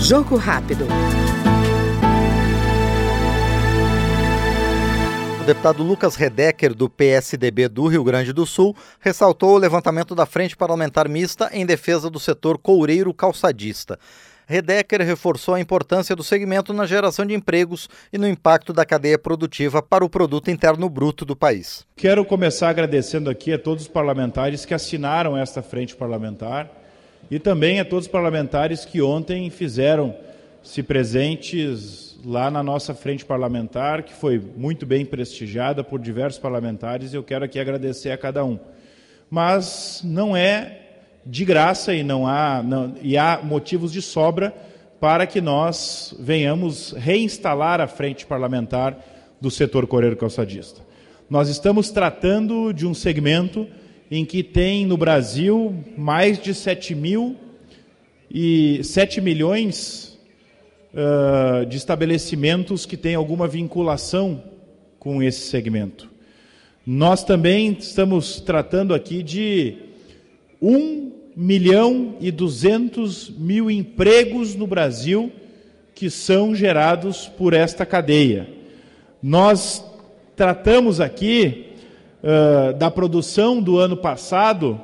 Jogo rápido. O deputado Lucas Redecker, do PSDB do Rio Grande do Sul, ressaltou o levantamento da Frente Parlamentar Mista em defesa do setor coureiro calçadista. Redecker reforçou a importância do segmento na geração de empregos e no impacto da cadeia produtiva para o produto interno bruto do país. Quero começar agradecendo aqui a todos os parlamentares que assinaram esta frente parlamentar e também a todos os parlamentares que ontem fizeram-se presentes lá na nossa frente parlamentar, que foi muito bem prestigiada por diversos parlamentares, e eu quero aqui agradecer a cada um. Mas não é de graça e não há não, e há motivos de sobra para que nós venhamos reinstalar a frente parlamentar do setor coreiro calçadista. Nós estamos tratando de um segmento em que tem no Brasil mais de 7 mil e 7 milhões uh, de estabelecimentos que têm alguma vinculação com esse segmento. Nós também estamos tratando aqui de 1 milhão e 200 mil empregos no Brasil que são gerados por esta cadeia. Nós tratamos aqui uh, da produção do ano passado,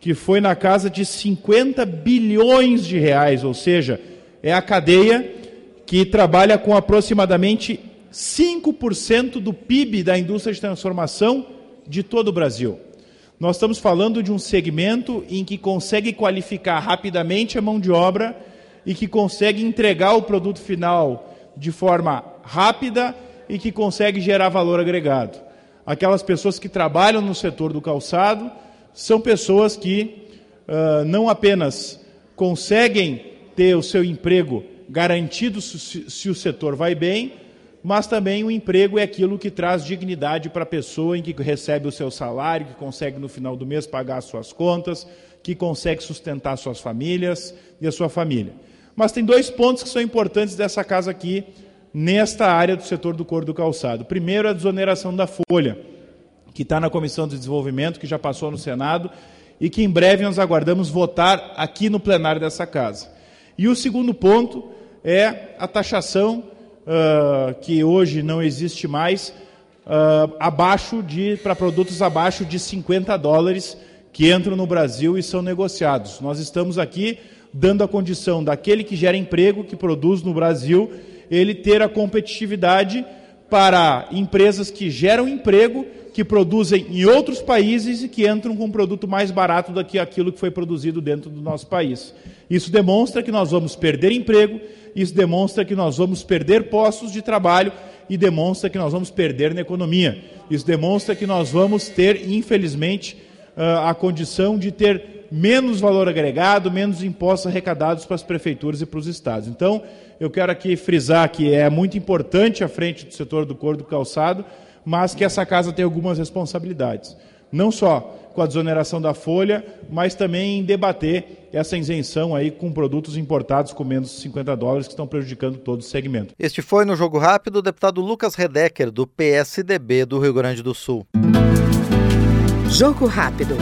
que foi na casa de 50 bilhões de reais, ou seja, é a cadeia que trabalha com aproximadamente 5% do PIB da indústria de transformação de todo o Brasil. Nós estamos falando de um segmento em que consegue qualificar rapidamente a mão de obra e que consegue entregar o produto final de forma rápida e que consegue gerar valor agregado. Aquelas pessoas que trabalham no setor do calçado são pessoas que uh, não apenas conseguem ter o seu emprego garantido se, se o setor vai bem, mas também o emprego é aquilo que traz dignidade para a pessoa em que recebe o seu salário, que consegue no final do mês pagar as suas contas, que consegue sustentar suas famílias e a sua família. Mas tem dois pontos que são importantes dessa casa aqui, nesta área do setor do couro do calçado. Primeiro, a desoneração da folha, que está na Comissão de Desenvolvimento, que já passou no Senado, e que em breve nós aguardamos votar aqui no plenário dessa casa. E o segundo ponto é a taxação, uh, que hoje não existe mais, uh, abaixo de para produtos abaixo de 50 dólares que entram no Brasil e são negociados. Nós estamos aqui dando a condição daquele que gera emprego, que produz no Brasil, ele ter a competitividade para empresas que geram emprego, que produzem em outros países e que entram com um produto mais barato do que aquilo que foi produzido dentro do nosso país. Isso demonstra que nós vamos perder emprego, isso demonstra que nós vamos perder postos de trabalho e demonstra que nós vamos perder na economia. Isso demonstra que nós vamos ter, infelizmente, ah, a condição de ter menos valor agregado, menos impostos arrecadados para as prefeituras e para os estados. Então, eu quero aqui frisar que é muito importante a frente do setor do couro do calçado, mas que essa casa tem algumas responsabilidades. Não só com a desoneração da folha, mas também em debater essa isenção aí com produtos importados com menos de 50 dólares que estão prejudicando todo o segmento. Este foi no Jogo Rápido o deputado Lucas Redecker, do PSDB do Rio Grande do Sul. Jogo Rápido.